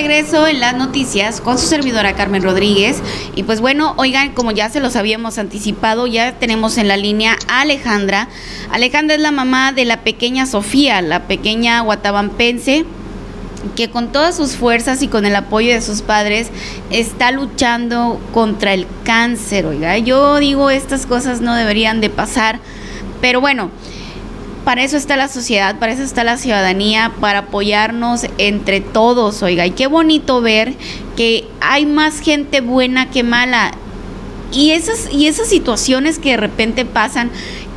regreso en las noticias con su servidora Carmen Rodríguez. Y pues bueno, oigan, como ya se los habíamos anticipado, ya tenemos en la línea a Alejandra. Alejandra es la mamá de la pequeña Sofía, la pequeña guatabampense que con todas sus fuerzas y con el apoyo de sus padres está luchando contra el cáncer, oiga. Yo digo, estas cosas no deberían de pasar, pero bueno, para eso está la sociedad, para eso está la ciudadanía, para apoyarnos entre todos, oiga. Y qué bonito ver que hay más gente buena que mala. Y esas, y esas situaciones que de repente pasan,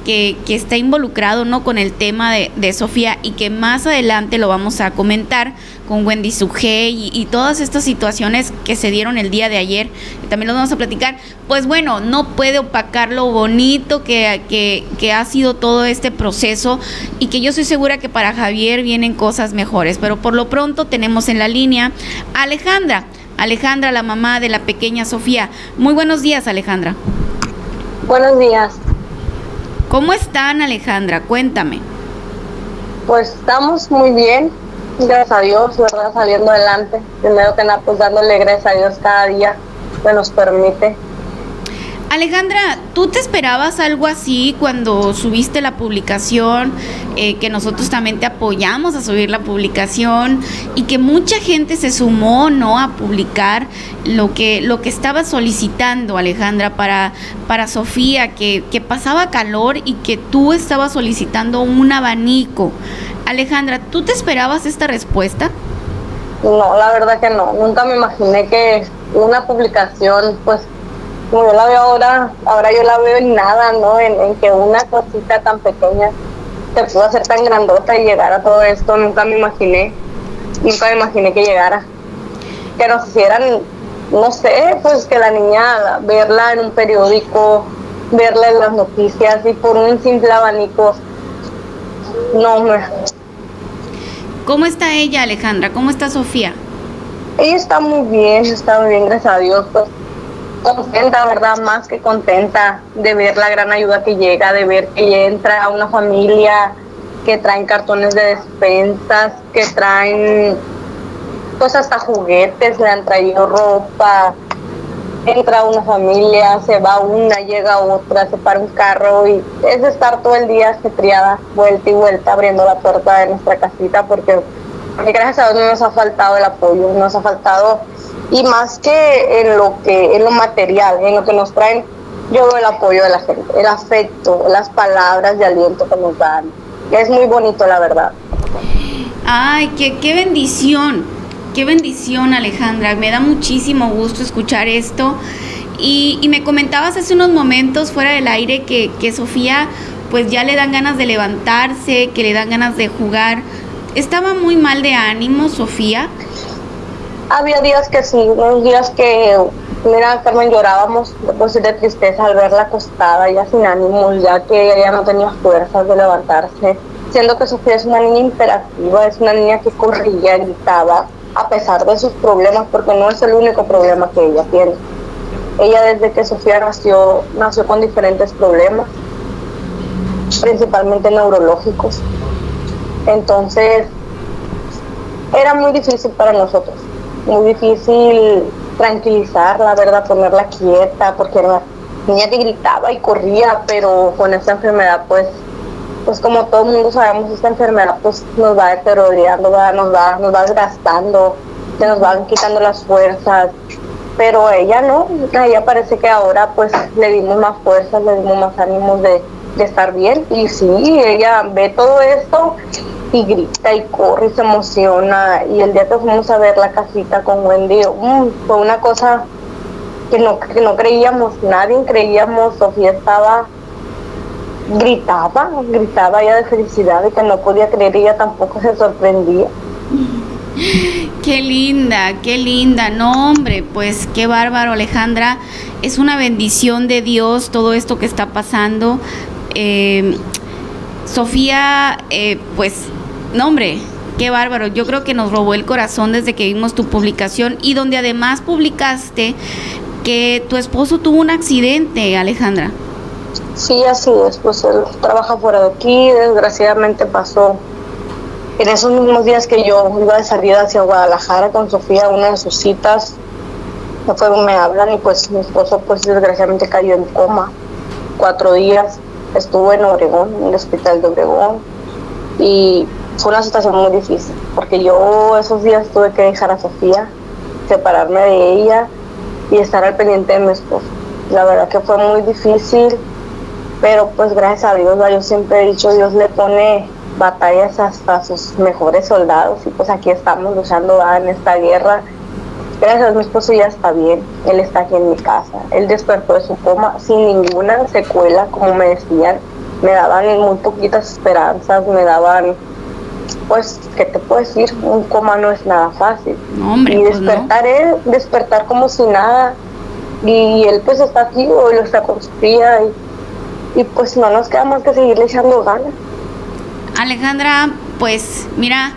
que, está involucrado ¿no? con el tema de, Sofía y que más adelante lo vamos a comentar con Wendy Sugé y, todas estas situaciones que se dieron el día de ayer, y también lo vamos a platicar, pues bueno, no puede opacar lo bonito que, que, que ha sido todo este proceso y que yo estoy segura que para Javier vienen cosas mejores, pero por lo pronto tenemos en la línea a Alejandra, Alejandra, la mamá de la pequeña Sofía. Muy buenos días, Alejandra. Buenos días. ¿Cómo están, Alejandra? Cuéntame. Pues estamos muy bien, gracias a Dios, ¿verdad? Saliendo adelante. Primero que nada, pues dándole gracias a Dios cada día que nos permite Alejandra, ¿tú te esperabas algo así cuando subiste la publicación, eh, que nosotros también te apoyamos a subir la publicación y que mucha gente se sumó, ¿no? A publicar lo que, lo que estaba solicitando, Alejandra, para, para Sofía, que, que pasaba calor y que tú estabas solicitando un abanico. Alejandra, ¿tú te esperabas esta respuesta? No, la verdad que no. Nunca me imaginé que una publicación, pues como yo la veo ahora, ahora yo la veo en nada, ¿no? En, que una cosita tan pequeña se pudo hacer tan grandota y llegar a todo esto, nunca me imaginé, nunca me imaginé que llegara. Que nos hicieran, no sé, pues que la niña, verla en un periódico, verla en las noticias y por un simple abanico, no me... ¿Cómo está ella, Alejandra? ¿Cómo está Sofía? Ella está muy bien, está muy bien, gracias a Dios, pues contenta, ¿verdad? Más que contenta de ver la gran ayuda que llega, de ver que entra a una familia que traen cartones de despensas, que traen pues hasta juguetes, le han traído ropa, entra una familia, se va una, llega otra, se para un carro y es estar todo el día triada, vuelta y vuelta abriendo la puerta de nuestra casita porque, gracias a Dios no nos ha faltado el apoyo, nos ha faltado y más que en lo que en lo material, en lo que nos traen, yo veo el apoyo de la gente, el afecto, las palabras de aliento que nos dan. Es muy bonito, la verdad. Ay, qué, qué bendición, qué bendición, Alejandra. Me da muchísimo gusto escuchar esto. Y, y me comentabas hace unos momentos fuera del aire que, que Sofía pues ya le dan ganas de levantarse, que le dan ganas de jugar. ¿Estaba muy mal de ánimo, Sofía? Había días que sí, unos días que, mira, Carmen, llorábamos de, de tristeza al verla acostada, ya sin ánimos, ya que ella no tenía fuerzas de levantarse. Siendo que Sofía es una niña imperativa, es una niña que corría, gritaba, a pesar de sus problemas, porque no es el único problema que ella tiene. Ella desde que Sofía nació, nació con diferentes problemas, principalmente neurológicos. Entonces, era muy difícil para nosotros muy difícil tranquilizar, la verdad, ponerla quieta, porque era niña que gritaba y corría, pero con esta enfermedad, pues, pues como todo el mundo sabemos, esta enfermedad pues nos va deteriorando, nos va, nos va desgastando, se nos van quitando las fuerzas, pero ella no, ella parece que ahora pues le dimos más fuerzas, le dimos más ánimos de, de estar bien, y sí, ella ve todo esto y grita y corre y se emociona. Y el día que fuimos a ver la casita con Wendy, mm, fue una cosa que no, que no creíamos, nadie creíamos, Sofía estaba, gritaba, gritaba ya de felicidad y que no podía creer, ella tampoco se sorprendía. Qué linda, qué linda, no hombre, pues qué bárbaro Alejandra, es una bendición de Dios todo esto que está pasando. Eh, Sofía, eh, pues no, hombre, qué bárbaro. Yo creo que nos robó el corazón desde que vimos tu publicación y donde además publicaste que tu esposo tuvo un accidente, Alejandra. Sí, así es. Pues él trabaja fuera de aquí. Desgraciadamente pasó En esos mismos días que yo iba de salida hacia Guadalajara con Sofía, una de sus citas, me, fueron, me hablan y pues mi esposo pues desgraciadamente cayó en coma. Cuatro días estuvo en Obregón, en el hospital de Obregón, y fue una situación muy difícil, porque yo esos días tuve que dejar a Sofía, separarme de ella y estar al pendiente de mi esposo. La verdad que fue muy difícil, pero pues gracias a Dios, yo siempre he dicho, Dios le pone batallas hasta sus mejores soldados y pues aquí estamos luchando en esta guerra. Gracias a mi esposo ya está bien, él está aquí en mi casa, él despertó de su coma sin ninguna secuela, como me decían, me daban muy poquitas esperanzas, me daban pues, ¿qué te puedo decir? Un coma no es nada fácil. hombre, y pues despertar él, despertar como si nada, y él pues está aquí, hoy lo está con su tía, y, y pues no nos queda más que seguirle echando ganas. Alejandra, pues mira,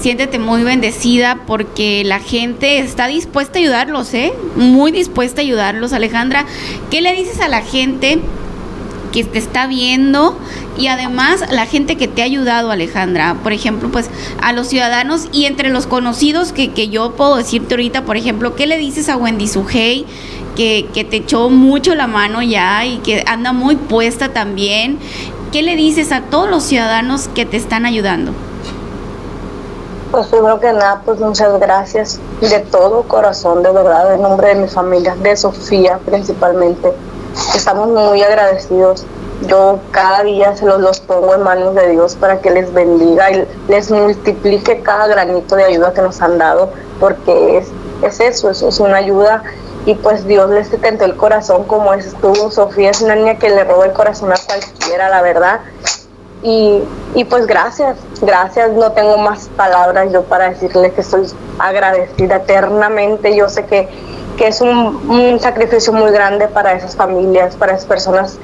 siéntete muy bendecida porque la gente está dispuesta a ayudarlos, ¿eh? Muy dispuesta a ayudarlos, Alejandra. ¿Qué le dices a la gente que te está viendo y además la gente que te ha ayudado, Alejandra? Por ejemplo, pues a los ciudadanos y entre los conocidos que, que yo puedo decirte ahorita, por ejemplo, ¿qué le dices a Wendy Sujei? Que, que te echó mucho la mano ya y que anda muy puesta también ¿qué le dices a todos los ciudadanos que te están ayudando? Pues primero que nada, pues muchas gracias de todo corazón, de verdad, en nombre de mi familia, de Sofía principalmente. Estamos muy agradecidos. Yo cada día se los, los pongo en manos de Dios para que les bendiga y les multiplique cada granito de ayuda que nos han dado, porque es, es eso, eso es una ayuda y pues Dios les tentó el corazón como es estuvo. Sofía es una niña que le roba el corazón a cualquiera, la verdad. Y, y, pues gracias, gracias, no tengo más palabras yo para decirle que estoy agradecida eternamente. Yo sé que, que es un, sacrificio muy grande para esas familias, para esas personas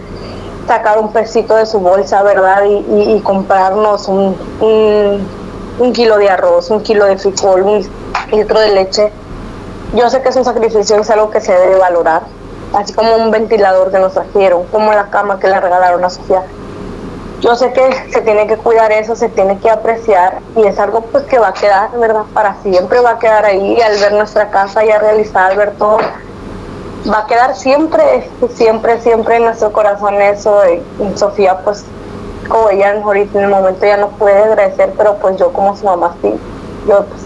sacar un pesito de su bolsa, ¿verdad? Y, y, y comprarnos un, un, un, kilo de arroz, un kilo de frijol, un litro de leche yo sé que es un sacrificio, es algo que se debe valorar, así como un ventilador que nos trajeron, como la cama que le regalaron a Sofía. Yo sé que se tiene que cuidar eso, se tiene que apreciar y es algo pues que va a quedar, ¿verdad? Para siempre va a quedar ahí al ver nuestra casa ya realizada, al ver todo. Va a quedar siempre, siempre, siempre en nuestro corazón eso. Y Sofía pues como ella ahorita en el momento ya no puede agradecer, pero pues yo como su mamá sí, yo pues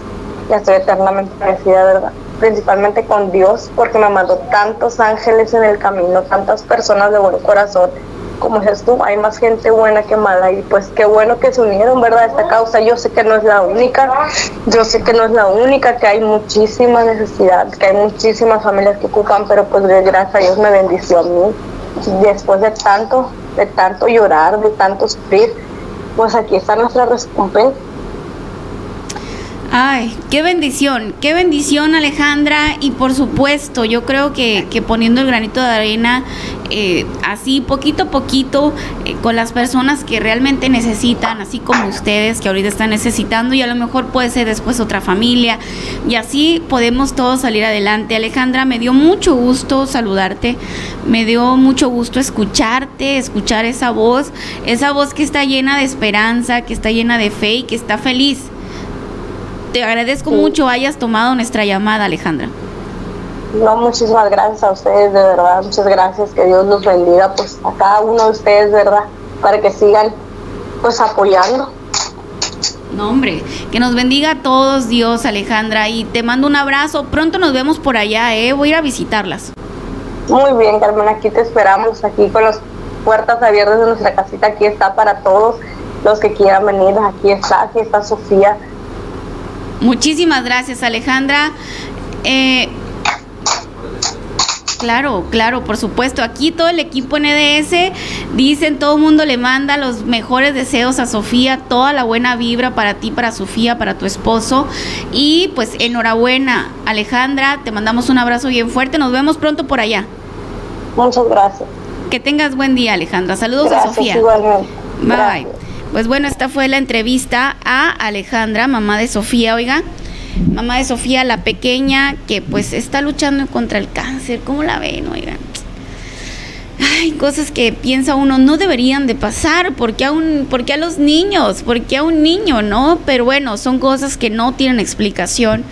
ya estoy eternamente agradecida, ¿verdad? principalmente con Dios, porque me mandó tantos ángeles en el camino, tantas personas de buen corazón. Como dices tú, hay más gente buena que mala y pues qué bueno que se unieron, ¿verdad? Esta causa, yo sé que no es la única, yo sé que no es la única, que hay muchísima necesidad, que hay muchísimas familias que ocupan, pero pues gracias a Dios me bendició a mí. Después de tanto, de tanto llorar, de tanto sufrir, pues aquí está nuestra recompensa. Ay, qué bendición, qué bendición Alejandra. Y por supuesto yo creo que, poniendo el granito de arena eh, así poquito a poquito eh, con las personas que realmente necesitan, así como ustedes que ahorita están necesitando y a lo mejor puede ser después otra familia. Y así podemos todos salir adelante. Alejandra, me dio mucho gusto saludarte, me dio mucho gusto escucharte, escuchar esa voz, esa voz que está llena de esperanza, que está llena de fe y que está feliz te agradezco sí. mucho hayas tomado nuestra llamada, Alejandra. No, muchísimas gracias a ustedes, de verdad, muchas gracias, que Dios los bendiga, pues a cada uno de ustedes, ¿verdad? Para que sigan, pues apoyando. No, hombre, que nos bendiga a todos, Dios, Alejandra, y te mando un abrazo. Pronto nos vemos por allá, ¿eh? Voy a ir a visitarlas. Muy bien, Carmen, aquí te esperamos, aquí con las puertas abiertas de nuestra casita, aquí está para todos los que quieran venir, aquí está, aquí está Sofía, Muchísimas gracias, Alejandra. Eh, Claro, claro, por supuesto. Aquí todo el equipo NDS dicen, todo el mundo le manda los mejores deseos a Sofía, toda la buena vibra para ti, para Sofía, para tu esposo. Y pues enhorabuena, Alejandra, te mandamos un abrazo bien fuerte. Nos vemos pronto por allá. Muchas gracias. Que tengas buen día, Alejandra. Saludos gracias, a Sofía. Igualmente. Bye. Gracias. Pues bueno, esta fue la entrevista a Alejandra, mamá de Sofía, oiga. Mamá de Sofía, la pequeña, que pues está luchando contra el cáncer. ¿Cómo la ven, oigan? hay cosas que piensa uno no deberían de pasar, porque a, un, porque a los niños, porque a un niño, ¿no? Pero bueno, son cosas que no tienen explicación,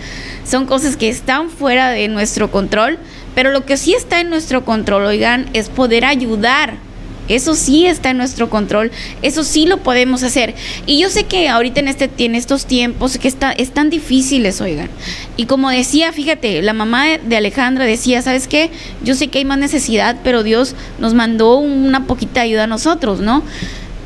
son cosas que están fuera de nuestro control, pero lo que sí está en nuestro control, oigan, es poder ayudar eso sí está en nuestro control, eso sí lo podemos hacer. Y yo sé que ahorita en, este, en estos tiempos que está, están difíciles, oigan. Y como decía, fíjate, la mamá de Alejandra decía, ¿sabes qué? Yo sé que hay más necesidad, pero Dios nos mandó una poquita ayuda a nosotros, ¿no?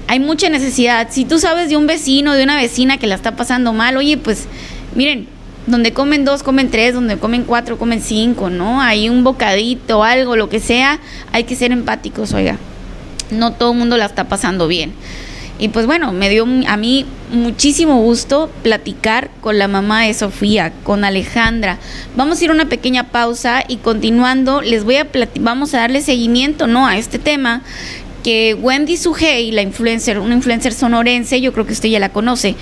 Hay mucha necesidad. Si tú sabes de un vecino, de una vecina que la está pasando mal, oye, pues miren, donde comen dos, comen tres, donde comen cuatro, comen cinco, ¿no? Hay un bocadito, algo, lo que sea, hay que ser empáticos, oiga no todo el mundo la está pasando bien. Y pues bueno, me dio a mí muchísimo gusto platicar con la mamá de Sofía, con Alejandra. Vamos a ir a una pequeña pausa y continuando les voy a vamos a darle seguimiento, ¿no? a este tema que Wendy Sugey, la influencer, una influencer sonorense, yo creo que usted ya la conoce,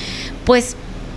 pues